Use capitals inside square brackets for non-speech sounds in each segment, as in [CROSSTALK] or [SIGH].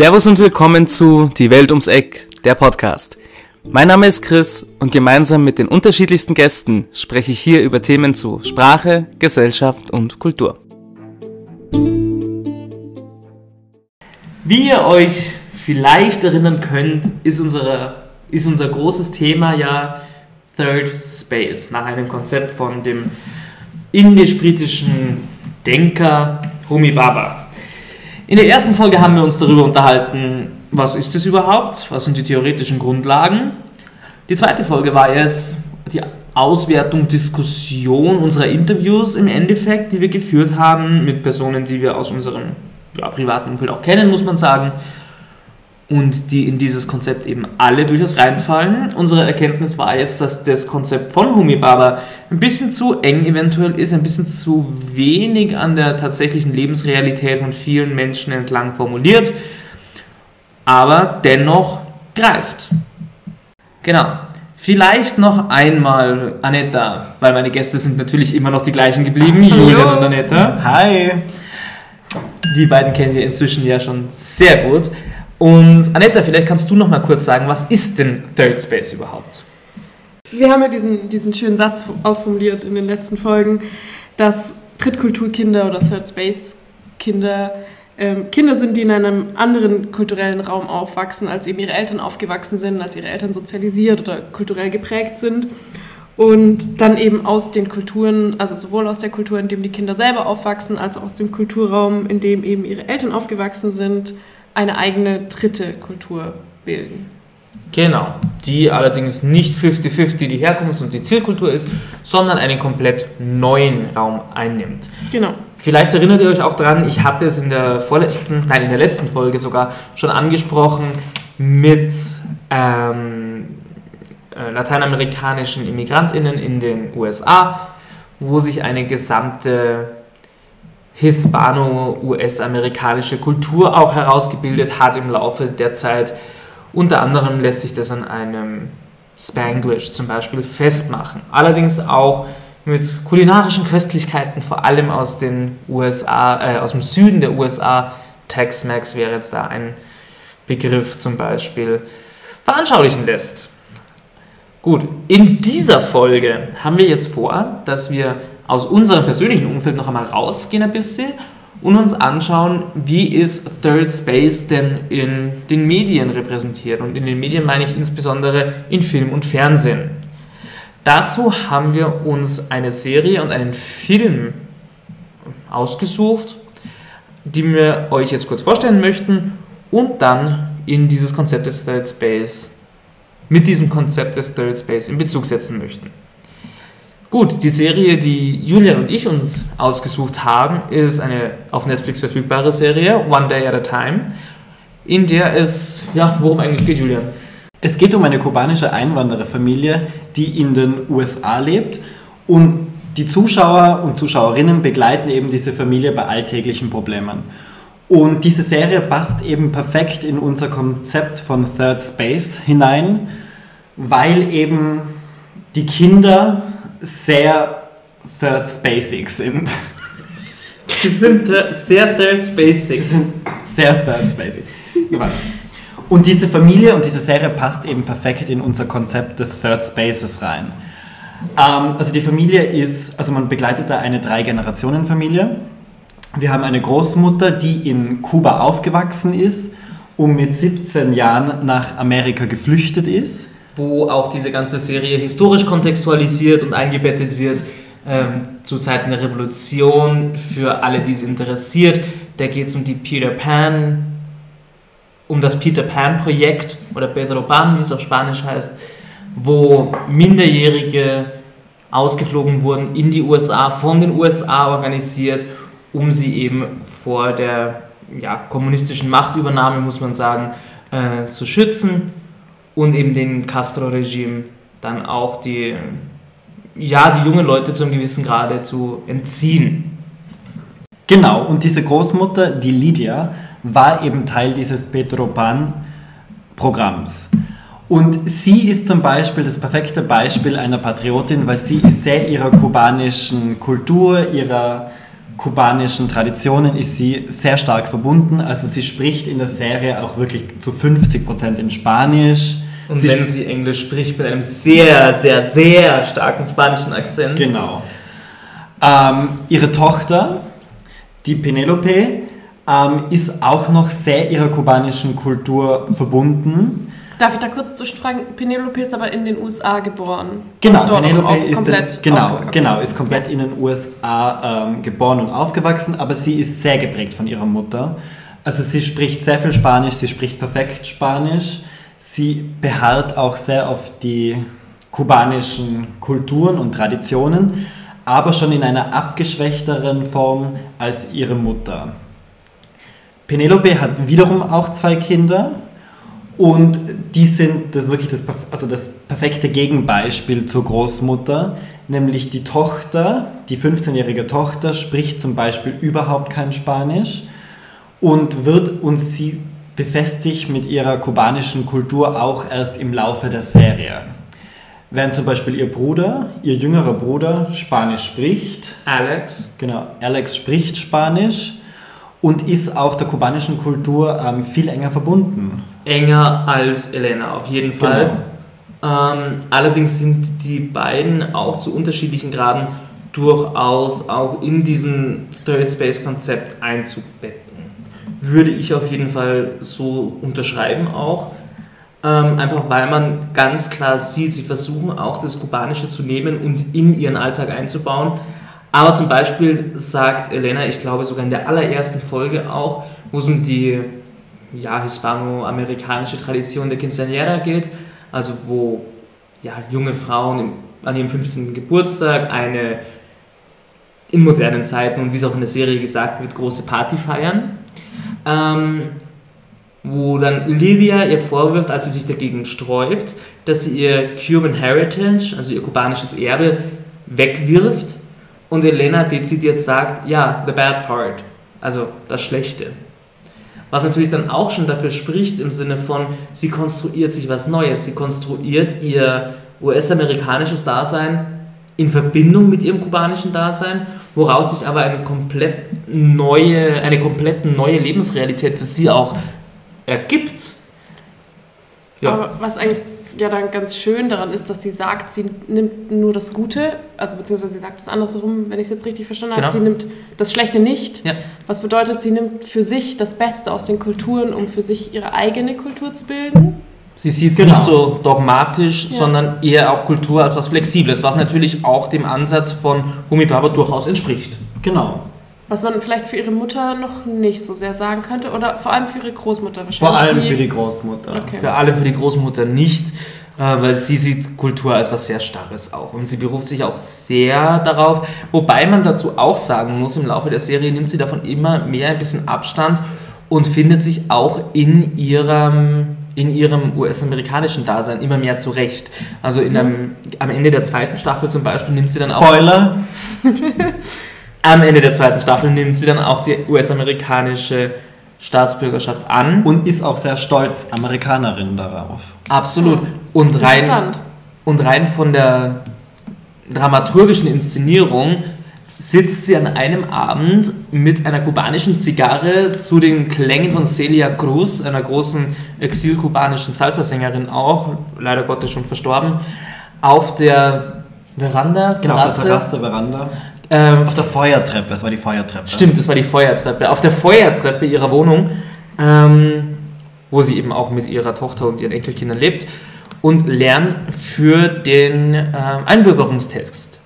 Servus und willkommen zu Die Welt ums Eck, der Podcast. Mein Name ist Chris und gemeinsam mit den unterschiedlichsten Gästen spreche ich hier über Themen zu Sprache, Gesellschaft und Kultur. Wie ihr euch vielleicht erinnern könnt, ist, unsere, ist unser großes Thema ja Third Space, nach einem Konzept von dem indisch-britischen Denker Homi Baba. In der ersten Folge haben wir uns darüber unterhalten, was ist es überhaupt, was sind die theoretischen Grundlagen. Die zweite Folge war jetzt die Auswertung, Diskussion unserer Interviews im Endeffekt, die wir geführt haben mit Personen, die wir aus unserem ja, privaten Umfeld auch kennen, muss man sagen und die in dieses Konzept eben alle durchaus reinfallen. Unsere Erkenntnis war jetzt, dass das Konzept von Humibaba ein bisschen zu eng eventuell ist, ein bisschen zu wenig an der tatsächlichen Lebensrealität von vielen Menschen entlang formuliert, aber dennoch greift. Genau. Vielleicht noch einmal Anetta, weil meine Gäste sind natürlich immer noch die gleichen geblieben, Julian und Anetta. Hi! Die beiden kennen wir inzwischen ja schon sehr gut. Und Anetta, vielleicht kannst du noch mal kurz sagen, was ist denn Third Space überhaupt? Wir haben ja diesen, diesen schönen Satz ausformuliert in den letzten Folgen, dass Drittkulturkinder oder Third Space Kinder ähm, Kinder sind, die in einem anderen kulturellen Raum aufwachsen, als eben ihre Eltern aufgewachsen sind, als ihre Eltern sozialisiert oder kulturell geprägt sind. Und dann eben aus den Kulturen, also sowohl aus der Kultur, in dem die Kinder selber aufwachsen, als auch aus dem Kulturraum, in dem eben ihre Eltern aufgewachsen sind, eine eigene dritte Kultur bilden. Genau, die allerdings nicht 50-50 die Herkunfts- und die Zielkultur ist, sondern einen komplett neuen Raum einnimmt. Genau. Vielleicht erinnert ihr euch auch daran, ich hatte es in der vorletzten, nein, in der letzten Folge sogar schon angesprochen mit ähm, äh, lateinamerikanischen ImmigrantInnen in den USA, wo sich eine gesamte hispano-US-amerikanische Kultur auch herausgebildet hat im Laufe der Zeit. Unter anderem lässt sich das an einem Spanglish zum Beispiel festmachen. Allerdings auch mit kulinarischen Köstlichkeiten, vor allem aus den USA, äh, aus dem Süden der USA. Tex-Mex wäre jetzt da ein Begriff zum Beispiel, veranschaulichen lässt. Gut, in dieser Folge haben wir jetzt vor, dass wir aus unserem persönlichen Umfeld noch einmal rausgehen ein bisschen und uns anschauen, wie ist Third Space denn in den Medien repräsentiert. Und in den Medien meine ich insbesondere in Film und Fernsehen. Dazu haben wir uns eine Serie und einen Film ausgesucht, die wir euch jetzt kurz vorstellen möchten und dann in dieses Konzept des Third Space, mit diesem Konzept des Third Space in Bezug setzen möchten. Gut, die Serie, die Julian und ich uns ausgesucht haben, ist eine auf Netflix verfügbare Serie, One Day at a Time, in der es, ja, worum eigentlich geht, Julian? Es geht um eine kubanische Einwandererfamilie, die in den USA lebt und die Zuschauer und Zuschauerinnen begleiten eben diese Familie bei alltäglichen Problemen. Und diese Serie passt eben perfekt in unser Konzept von Third Space hinein, weil eben die Kinder sehr Third Spacig sind. Sie sind sehr Third Spacig. Sie sind sehr Third Spacig. Und diese Familie und diese Serie passt eben perfekt in unser Konzept des Third Spaces rein. Ähm, also die Familie ist, also man begleitet da eine Drei-Generationen-Familie. Wir haben eine Großmutter, die in Kuba aufgewachsen ist und mit 17 Jahren nach Amerika geflüchtet ist wo auch diese ganze Serie historisch kontextualisiert und eingebettet wird. Ähm, zu Zeiten der Revolution, für alle, die es interessiert. Da geht es um die Peter Pan, um das Peter Pan Projekt oder Pedro Pan, wie es auf Spanisch heißt, wo Minderjährige ausgeflogen wurden in die USA, von den USA organisiert, um sie eben vor der ja, kommunistischen Machtübernahme, muss man sagen, äh, zu schützen und eben dem Castro-Regime dann auch die, ja, die jungen Leute zu einem gewissen Grade zu entziehen. Genau, und diese Großmutter, die Lydia, war eben Teil dieses Pedro Pan-Programms. Und sie ist zum Beispiel das perfekte Beispiel einer Patriotin, weil sie ist sehr ihrer kubanischen Kultur, ihrer kubanischen Traditionen ist sie sehr stark verbunden. Also sie spricht in der Serie auch wirklich zu 50% in Spanisch. Und sie wenn sie Englisch spricht, mit einem sehr, sehr, sehr starken spanischen Akzent. Genau. Ähm, ihre Tochter, die Penelope, ähm, ist auch noch sehr ihrer kubanischen Kultur verbunden. Darf ich da kurz zwischenfragen? Penelope ist aber in den USA geboren. Genau, Penelope ist, komplett in, genau, aufgewachsen. genau, ist komplett in den USA ähm, geboren und aufgewachsen, aber sie ist sehr geprägt von ihrer Mutter. Also sie spricht sehr viel Spanisch, sie spricht perfekt Spanisch, sie beharrt auch sehr auf die kubanischen Kulturen und Traditionen, aber schon in einer abgeschwächteren Form als ihre Mutter. Penelope hat wiederum auch zwei Kinder und die sind das ist wirklich das, also das perfekte Gegenbeispiel zur Großmutter, nämlich die Tochter, die 15-jährige Tochter spricht zum Beispiel überhaupt kein Spanisch und wird und sie befasst sich mit ihrer kubanischen Kultur auch erst im Laufe der Serie. Während zum Beispiel ihr Bruder, ihr jüngerer Bruder, Spanisch spricht, Alex. Genau, Alex spricht Spanisch und ist auch der kubanischen Kultur ähm, viel enger verbunden. Enger als Elena, auf jeden Fall. Ähm, allerdings sind die beiden auch zu unterschiedlichen Graden durchaus auch in diesem Third Space Konzept einzubetten. Würde ich auf jeden Fall so unterschreiben auch. Ähm, einfach weil man ganz klar sieht, sie versuchen auch das Kubanische zu nehmen und in ihren Alltag einzubauen. Aber zum Beispiel sagt Elena, ich glaube sogar in der allerersten Folge auch, wo es um die ja, hispanoamerikanische Tradition der Quinceañera geht, also wo ja, junge Frauen im, an ihrem 15. Geburtstag eine in modernen Zeiten und wie es auch in der Serie gesagt wird, große Party feiern. Ähm, wo dann Lydia ihr vorwirft, als sie sich dagegen sträubt, dass sie ihr Cuban Heritage, also ihr kubanisches Erbe, wegwirft und Elena dezidiert sagt, ja, the bad part, also das Schlechte. Was natürlich dann auch schon dafür spricht im Sinne von, sie konstruiert sich was Neues, sie konstruiert ihr US-amerikanisches Dasein in Verbindung mit ihrem kubanischen Dasein, woraus sich aber eine komplett neue, eine komplett neue Lebensrealität für sie auch ergibt. Ja. Aber was eigentlich ja dann ganz schön daran ist, dass sie sagt, sie nimmt nur das Gute, also beziehungsweise sie sagt es andersrum, wenn ich es jetzt richtig verstanden habe, Genau. sie nimmt das Schlechte nicht. Ja. Was bedeutet, sie nimmt für sich das Beste aus den Kulturen, um für sich ihre eigene Kultur zu bilden. Sie sieht es Genau. nicht so dogmatisch, Ja. sondern eher auch Kultur als was Flexibles, was natürlich auch dem Ansatz von Humi Baba durchaus entspricht. Genau. Was man vielleicht für ihre Mutter noch nicht so sehr sagen könnte oder vor allem für ihre Großmutter wahrscheinlich. Vor allem für die Großmutter. Okay. Für alle, für die Großmutter nicht, äh, weil sie sieht Kultur als was sehr Starres auch. Und sie beruft sich auch sehr darauf, wobei man dazu auch sagen muss, im Laufe der Serie nimmt sie davon immer mehr ein bisschen Abstand und findet sich auch in ihrem, in ihrem US-amerikanischen Dasein immer mehr zurecht. Also in einem, am Ende der zweiten Staffel zum Beispiel nimmt sie dann auch Spoiler. [LAUGHS] am Ende der zweiten Staffel nimmt sie dann auch die US-amerikanische Staatsbürgerschaft an. Und ist auch sehr stolz Amerikanerin darauf. Absolut. Und rein, Interessant. und rein von der dramaturgischen Inszenierung sitzt sie an einem Abend mit einer kubanischen Zigarre zu den Klängen von Celia Cruz, einer großen exil-kubanischen Salsa-Sängerin auch, leider Gottes schon verstorben, auf der Veranda, Genau, auf der. Terrasse, Veranda. Ähm, Auf der Feuertreppe, es war die Feuertreppe. Stimmt, das war die Feuertreppe. Auf der Feuertreppe ihrer Wohnung, ähm, wo sie eben auch mit ihrer Tochter und ihren Enkelkindern lebt und lernt für den ähm, Einbürgerungstext,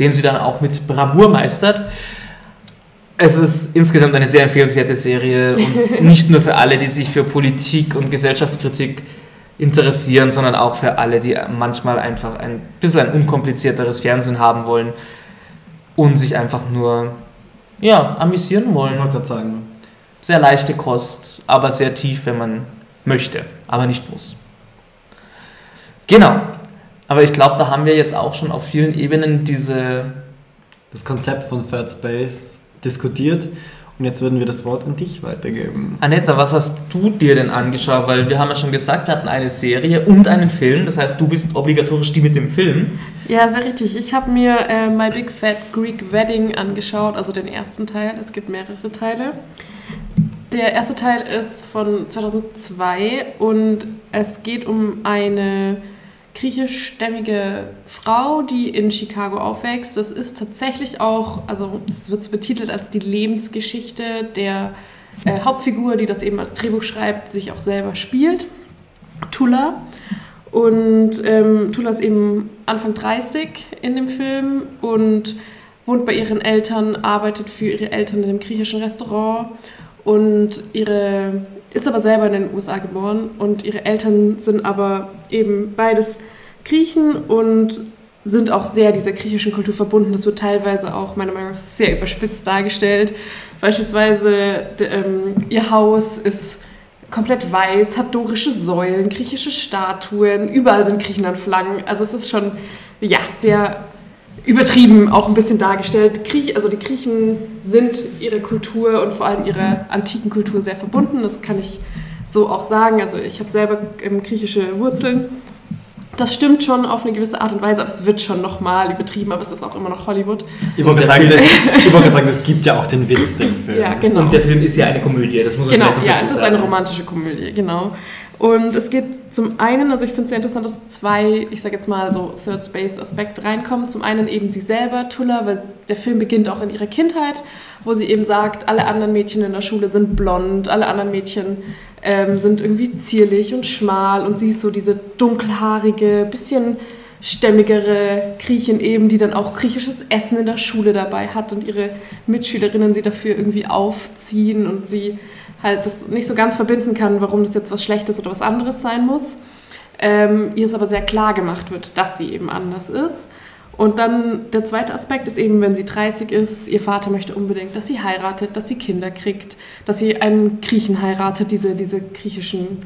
den sie dann auch mit Bravour meistert. Es ist insgesamt eine sehr empfehlenswerte Serie und [LAUGHS] nicht nur für alle, die sich für Politik und Gesellschaftskritik interessieren, sondern auch für alle, die manchmal einfach ein bisschen ein unkomplizierteres Fernsehen haben wollen und sich einfach nur ja, amüsieren Ich wollen. wollte gerade sagen. Sehr leichte Kost, aber sehr tief, wenn man möchte, aber nicht muss. Genau. Aber ich glaube, da haben wir jetzt auch schon auf vielen Ebenen diese. Das Konzept von Third Space diskutiert. Und jetzt würden wir das Wort an dich weitergeben. Anetta, was hast du dir denn angeschaut? Weil wir haben ja schon gesagt, wir hatten eine Serie und einen Film. Das heißt, du bist obligatorisch die mit dem Film. Ja, sehr richtig. Ich habe mir äh, My Big Fat Greek Wedding angeschaut, also den ersten Teil. Es gibt mehrere Teile. Der erste Teil ist von 2002 und es geht um eine griechischstämmige Frau, die in Chicago aufwächst. Das ist tatsächlich auch, also es wird betitelt als die Lebensgeschichte der äh, Hauptfigur, die das eben als Drehbuch schreibt, sich auch selber spielt. Tula. Und ähm, Tula ist eben Anfang 30 in dem Film und wohnt bei ihren Eltern, arbeitet für ihre Eltern in einem griechischen Restaurant und ihre ist aber selber in den USA geboren und ihre Eltern sind aber eben beides Griechen und sind auch sehr dieser griechischen Kultur verbunden. Das wird teilweise auch meiner Meinung nach sehr überspitzt dargestellt. Beispielsweise ähm, ihr Haus ist komplett weiß, hat dorische Säulen, griechische Statuen, überall sind Griechenland-Flaggen. Also es ist schon ja, sehr übertrieben auch ein bisschen dargestellt. Griech, also die Griechen sind ihre Kultur und vor allem ihre antiken Kultur sehr verbunden. Das kann ich so auch sagen. Also ich habe selber ähm, griechische Wurzeln. Das stimmt schon auf eine gewisse Art und Weise, aber es wird schon nochmal übertrieben, aber es ist auch immer noch Hollywood. Ich wollte [LAUGHS] gerade sagen, wollt sagen, es gibt ja auch den Witz, den Film. Ja, genau. Und der Film ist ja eine Komödie, das muss man genau, ja, es ist eine romantische Komödie, genau. Und es geht zum einen, also ich finde es sehr interessant, dass zwei, ich sage jetzt mal so Third Space Aspekte reinkommen. Zum einen eben sie selber, Tulla, weil der Film beginnt auch in ihrer Kindheit, wo sie eben sagt, alle anderen Mädchen in der Schule sind blond, alle anderen Mädchen ähm, sind irgendwie zierlich und schmal und sie ist so diese dunkelhaarige, bisschen stämmigere Griechin eben, die dann auch griechisches Essen in der Schule dabei hat und ihre Mitschülerinnen sie dafür irgendwie aufziehen und sie halt das nicht so ganz verbinden kann, warum das jetzt was Schlechtes oder was anderes sein muss. Ähm, ihr es aber sehr klar gemacht wird, dass sie eben anders ist. Und dann der zweite Aspekt ist eben, wenn sie 30 ist, ihr Vater möchte unbedingt, dass sie heiratet, dass sie Kinder kriegt, dass sie einen Griechen heiratet, diese, diese griechischen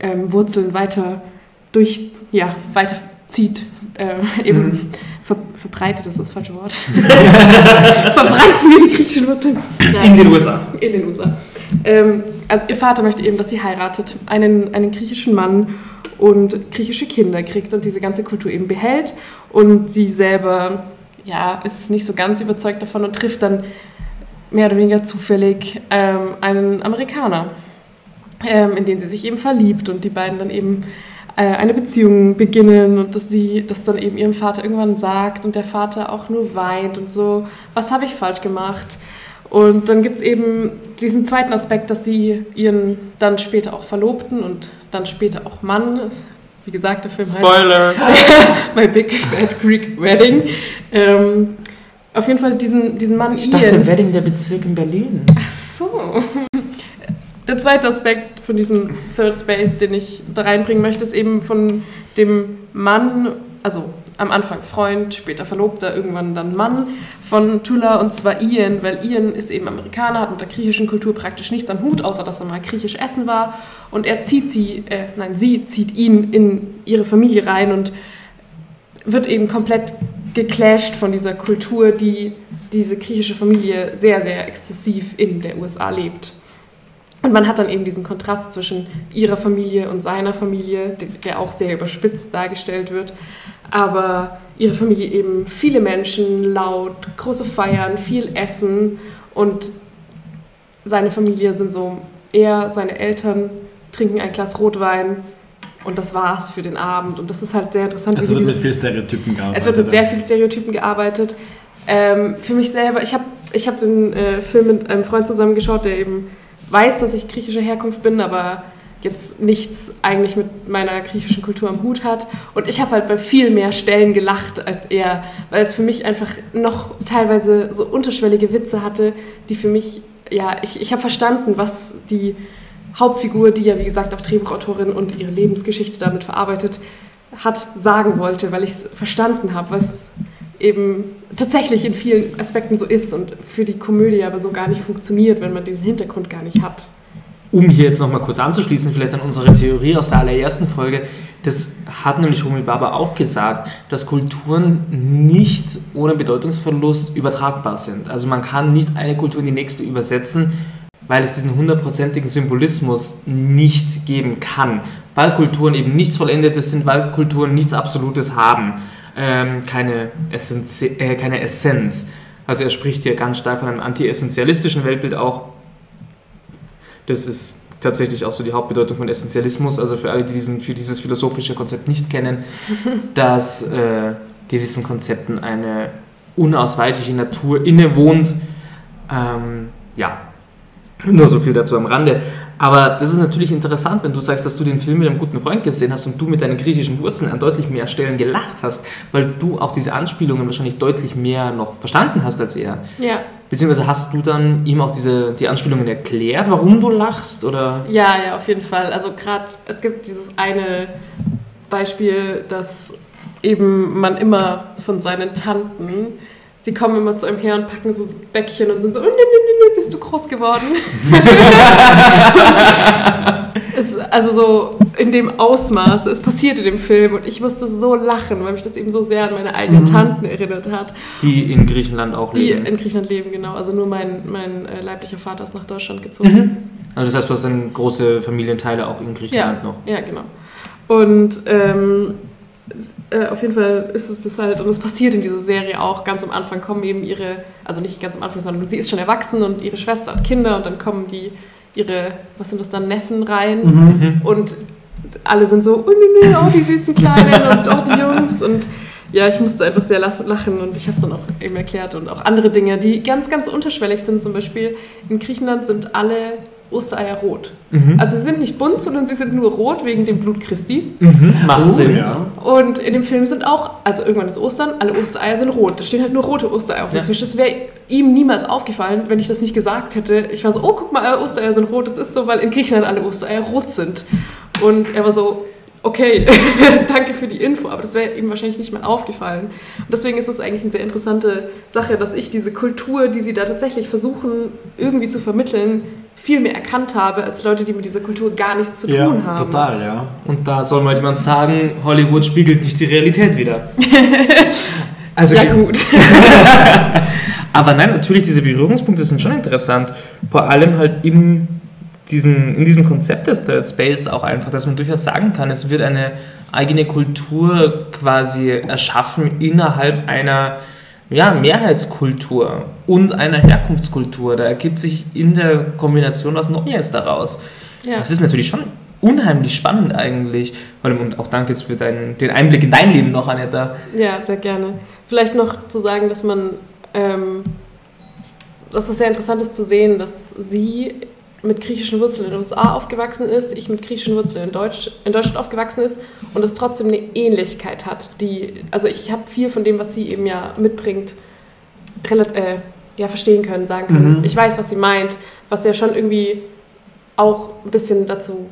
ähm, Wurzeln weiter durch, ja, weiter zieht, äh, eben mhm. ver verbreitet ist das falsche Wort. [LAUGHS] Verbreiten wir die griechischen Wurzeln. Ja, in den USA. In den USA. Ähm, also ihr Vater möchte eben, dass sie heiratet, einen, einen griechischen Mann und griechische Kinder kriegt und diese ganze Kultur eben behält. Und sie selber ja, ist nicht so ganz überzeugt davon und trifft dann mehr oder weniger zufällig ähm, einen Amerikaner, ähm, in den sie sich eben verliebt und die beiden dann eben äh, eine Beziehung beginnen und dass sie das dann eben ihrem Vater irgendwann sagt und der Vater auch nur weint und so, was habe ich falsch gemacht? Und dann gibt es eben diesen zweiten Aspekt, dass sie ihren dann später auch Verlobten und dann später auch Mann, wie gesagt, der Film Spoiler. heißt [LAUGHS] My Big Fat Greek Wedding, ähm, auf jeden Fall diesen, diesen Mann Ich dachte, Ian. Wedding der Bezirk in Berlin. Ach so. Der zweite Aspekt von diesem Third Space, den ich da reinbringen möchte, ist eben von dem Mann, also am Anfang Freund, später Verlobter, irgendwann dann Mann von Tula und zwar Ian, weil Ian ist eben Amerikaner, hat mit der griechischen Kultur praktisch nichts am Hut, außer dass er mal griechisch essen war und er zieht sie, äh, nein, sie zieht ihn in ihre Familie rein und wird eben komplett geclasht von dieser Kultur, die diese griechische Familie sehr, sehr exzessiv in der USA lebt. Und man hat dann eben diesen Kontrast zwischen ihrer Familie und seiner Familie, der auch sehr überspitzt dargestellt wird aber ihre Familie eben viele Menschen, laut, große Feiern, viel Essen und seine Familie sind so, er, seine Eltern trinken ein Glas Rotwein und das war's für den Abend und das ist halt sehr interessant. Es wird mit viel Stereotypen gearbeitet. Es wird mit sehr viel Stereotypen gearbeitet. Ähm, für mich selber, ich habe ich hab den äh, Film mit einem Freund zusammengeschaut, der eben weiß, dass ich griechischer Herkunft bin, aber jetzt nichts eigentlich mit meiner griechischen Kultur am Hut hat. Und ich habe halt bei viel mehr Stellen gelacht als er, weil es für mich einfach noch teilweise so unterschwellige Witze hatte, die für mich, ja, ich, ich habe verstanden, was die Hauptfigur, die ja wie gesagt auch Drehbuchautorin und ihre Lebensgeschichte damit verarbeitet hat, sagen wollte, weil ich es verstanden habe, was eben tatsächlich in vielen Aspekten so ist und für die Komödie aber so gar nicht funktioniert, wenn man diesen Hintergrund gar nicht hat um hier jetzt nochmal kurz anzuschließen, vielleicht an unsere Theorie aus der allerersten Folge, das hat nämlich Homi Baba auch gesagt, dass Kulturen nicht ohne Bedeutungsverlust übertragbar sind. Also man kann nicht eine Kultur in die nächste übersetzen, weil es diesen hundertprozentigen Symbolismus nicht geben kann. Weil Kulturen eben nichts Vollendetes sind, weil Kulturen nichts Absolutes haben. ähm, keine, Essenzi äh, keine Essenz. Also er spricht hier ganz stark von einem anti-essentialistischen Weltbild auch. Das ist tatsächlich auch so die Hauptbedeutung von Essentialismus. Also für alle, die diesen, für dieses philosophische Konzept nicht kennen, [LAUGHS] dass äh, gewissen Konzepten eine unausweichliche Natur innewohnt. Ähm, ja, nur so viel dazu am Rande. Aber das ist natürlich interessant, wenn du sagst, dass du den Film mit einem guten Freund gesehen hast und du mit deinen griechischen Wurzeln an deutlich mehr Stellen gelacht hast, weil du auch diese Anspielungen wahrscheinlich deutlich mehr noch verstanden hast als er. Ja. Beziehungsweise hast du dann ihm auch diese, die Anspielungen erklärt, warum du lachst? Oder? Ja, ja, auf jeden Fall. Also gerade, es gibt dieses eine Beispiel, dass eben man immer von seinen Tanten die kommen immer zu einem her und packen so Bäckchen und sind so, oh, nee, nee, nee, bist du groß geworden? [LAUGHS] [LAUGHS] [LAUGHS] es, also so in dem Ausmaß, es passiert in dem Film und ich musste so lachen, weil mich das eben so sehr an meine eigenen mhm. Tanten erinnert hat. Die in Griechenland auch die leben. Die in Griechenland leben, genau. Also nur mein, mein äh, leiblicher Vater ist nach Deutschland gezogen. Mhm. Also das heißt, du hast dann große Familienteile auch in Griechenland ja, noch. Ja, genau. Und ähm, äh, auf jeden Fall ist es das halt, und es passiert in dieser Serie auch, ganz am Anfang kommen eben ihre, also nicht ganz am Anfang, sondern sie ist schon erwachsen und ihre Schwester hat Kinder und dann kommen die, ihre, was sind das dann, Neffen rein mhm. und alle sind so, oh nee, nee, oh die süßen Kleinen [LAUGHS] und oh die Jungs und ja, ich musste einfach sehr lachen und ich habe es dann auch eben erklärt und auch andere Dinge, die ganz, ganz unterschwellig sind. Zum Beispiel in Griechenland sind alle Ostereier rot. Mhm. Also sie sind nicht bunt, sondern sie sind nur rot wegen dem Blut Christi. Mhm. Macht oh, Sinn. Ja. Und in dem Film sind auch, also irgendwann ist Ostern, alle Ostereier sind rot. Da stehen halt nur rote Ostereier auf dem ja. Tisch. Das wäre ihm niemals aufgefallen, wenn ich das nicht gesagt hätte. Ich war so, oh, guck mal, Ostereier sind rot. Das ist so, weil in Griechenland alle Ostereier rot sind. Und er war so, okay, [LAUGHS] danke für die Info, aber das wäre ihm wahrscheinlich nicht mal aufgefallen. Und deswegen ist es eigentlich eine sehr interessante Sache, dass ich diese Kultur, die sie da tatsächlich versuchen irgendwie zu vermitteln, viel mehr erkannt habe als Leute, die mit dieser Kultur gar nichts zu ja, tun haben. Total, ja. Und da soll mal jemand sagen, Hollywood spiegelt nicht die Realität wieder. [LAUGHS] also ja gut. [LAUGHS] Aber nein, natürlich, diese Berührungspunkte sind schon interessant. Vor allem halt im diesen, in diesem Konzept des Third Space auch einfach, dass man durchaus sagen kann, es wird eine eigene Kultur quasi erschaffen innerhalb einer ja, Mehrheitskultur und einer Herkunftskultur. Da ergibt sich in der Kombination was Neues daraus. Ja. Das ist natürlich schon unheimlich spannend eigentlich. Und auch danke jetzt für deinen, den Einblick in dein Leben noch, Anetta. Ja, sehr gerne. Vielleicht noch zu sagen, dass man, ähm, dass es sehr interessant ist zu sehen, dass sie mit griechischen Wurzeln in den USA aufgewachsen ist, ich mit griechischen Wurzeln in, Deutsch, in Deutschland aufgewachsen ist und es trotzdem eine Ähnlichkeit hat. Die, also ich habe viel von dem, was sie eben ja mitbringt, äh, ja, verstehen können, sagen können. Mhm. Ich weiß, was sie meint, was ja schon irgendwie auch ein bisschen dazu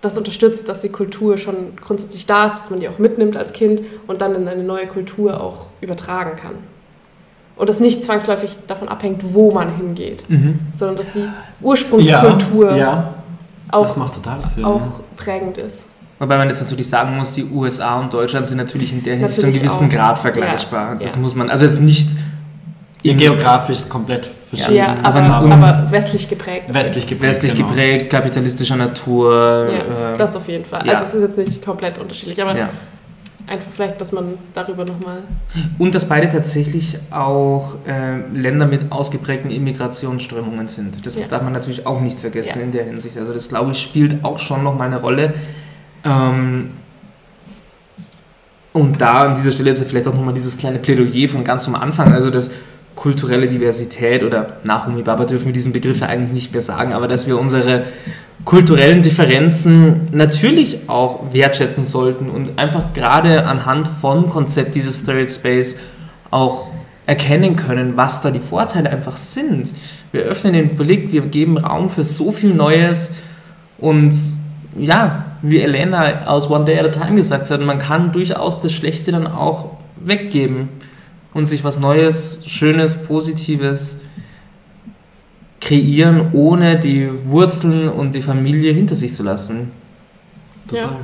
das unterstützt, dass die Kultur schon grundsätzlich da ist, dass man die auch mitnimmt als Kind und dann in eine neue Kultur auch übertragen kann und das nicht zwangsläufig davon abhängt, wo man hingeht, mhm. sondern dass die Ursprungskultur ja, ja. Auch, Sinn, auch prägend ist. Wobei man jetzt natürlich sagen muss, die USA und Deutschland sind natürlich in der Hinsicht zu einem gewissen auch. Grad vergleichbar. Ja, das ja. muss man, also jetzt nicht Ihr geografisch komplett verschieden. Ja, aber, aber, aber, westlich geprägt. Westlich geprägt, westlich genau. geprägt kapitalistischer Natur. Ja, äh, das auf jeden Fall. Also es ist jetzt nicht komplett unterschiedlich, aber einfach vielleicht, dass man darüber nochmal. Und dass beide tatsächlich auch äh, Länder mit ausgeprägten Immigrationsströmungen sind. Das ja. darf man natürlich auch nicht vergessen ja. in der Hinsicht. Also das glaube ich spielt auch schon nochmal eine Rolle. Ähm, und da an dieser Stelle ist ja vielleicht auch nochmal dieses kleine Plädoyer von ganz am Anfang, also das kulturelle Diversität oder nach Umi Baba dürfen wir diesen Begriff ja eigentlich nicht mehr sagen, aber dass wir unsere kulturellen Differenzen natürlich auch wertschätzen sollten und einfach gerade anhand von Konzept dieses Third Space auch erkennen können, was da die Vorteile einfach sind. Wir öffnen den Blick, wir geben Raum für so viel Neues und ja, wie Elena aus One Day at a Time gesagt hat, man kann durchaus das Schlechte dann auch weggeben und sich was Neues, Schönes, Positives kreieren, ohne die Wurzeln und die Familie hinter sich zu lassen. Total. Ja.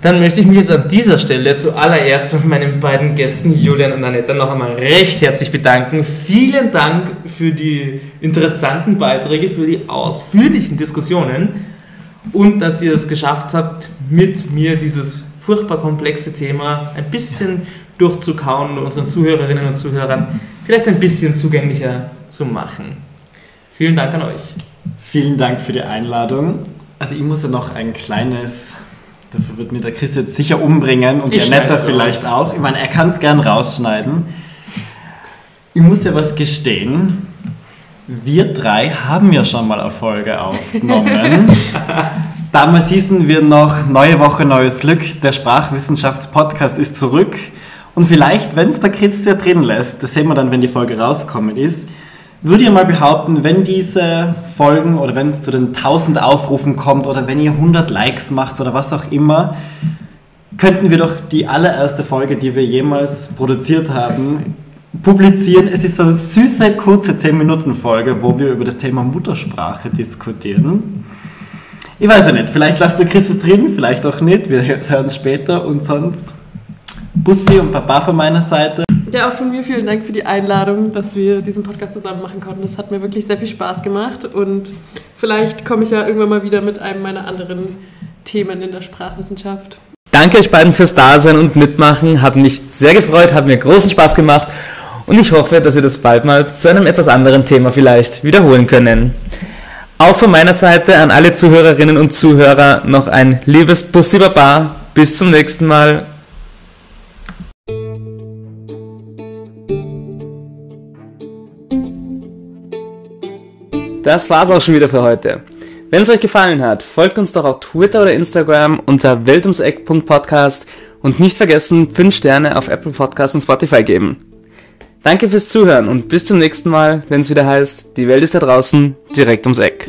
Dann möchte ich mich jetzt an dieser Stelle zuallererst bei meinen beiden Gästen Julian und Annette noch einmal recht herzlich bedanken. Vielen Dank für die interessanten Beiträge, für die ausführlichen Diskussionen und dass ihr es geschafft habt, mit mir dieses furchtbar komplexe Thema ein bisschen durchzukauen und unseren Zuhörerinnen und Zuhörern vielleicht ein bisschen zugänglicher zu machen. Vielen Dank an euch. Vielen Dank für die Einladung. Also ich muss ja noch ein kleines, dafür wird mir der Chris jetzt sicher umbringen und Ich der Netter vielleicht raus. auch. Ich meine, er kann es gern rausschneiden. Ich muss ja was gestehen. Wir drei haben ja schon mal Erfolge aufgenommen. [LAUGHS] Damals hießen wir noch Neue Woche, neues Glück. Der Sprachwissenschaftspodcast ist zurück. Und vielleicht, wenn es der Chris ja drin lässt, das sehen wir dann, wenn die Folge rauskommen ist, würde ich mal behaupten, wenn diese Folgen oder wenn es zu den 1000 Aufrufen kommt oder wenn ihr 100 Likes macht oder was auch immer, könnten wir doch die allererste Folge, die wir jemals produziert haben, publizieren. Es ist so eine süße, kurze 10-Minuten-Folge, wo wir über das Thema Muttersprache diskutieren. Ich weiß ja nicht, vielleicht lasst der Chris es drin, vielleicht auch nicht. Wir hören es später und sonst Bussi und Papa von meiner Seite. Ja, auch von mir vielen Dank für die Einladung, dass wir diesen Podcast zusammen machen konnten. Das hat mir wirklich sehr viel Spaß gemacht und vielleicht komme ich ja irgendwann mal wieder mit einem meiner anderen Themen in der Sprachwissenschaft. Danke euch beiden fürs Dasein und Mitmachen. Hat mich sehr gefreut, hat mir großen Spaß gemacht und ich hoffe, dass wir das bald mal zu einem etwas anderen Thema vielleicht wiederholen können. Auch von meiner Seite an alle Zuhörerinnen und Zuhörer noch ein liebes Bussi Baba. Bis zum nächsten Mal. Das war's auch schon wieder für heute. Wenn es euch gefallen hat, folgt uns doch auf Twitter oder Instagram unter weltumseck.podcast und nicht vergessen 5 Sterne auf Apple Podcasts und Spotify geben. Danke fürs Zuhören und bis zum nächsten Mal, wenn es wieder heißt, die Welt ist da draußen, direkt ums Eck.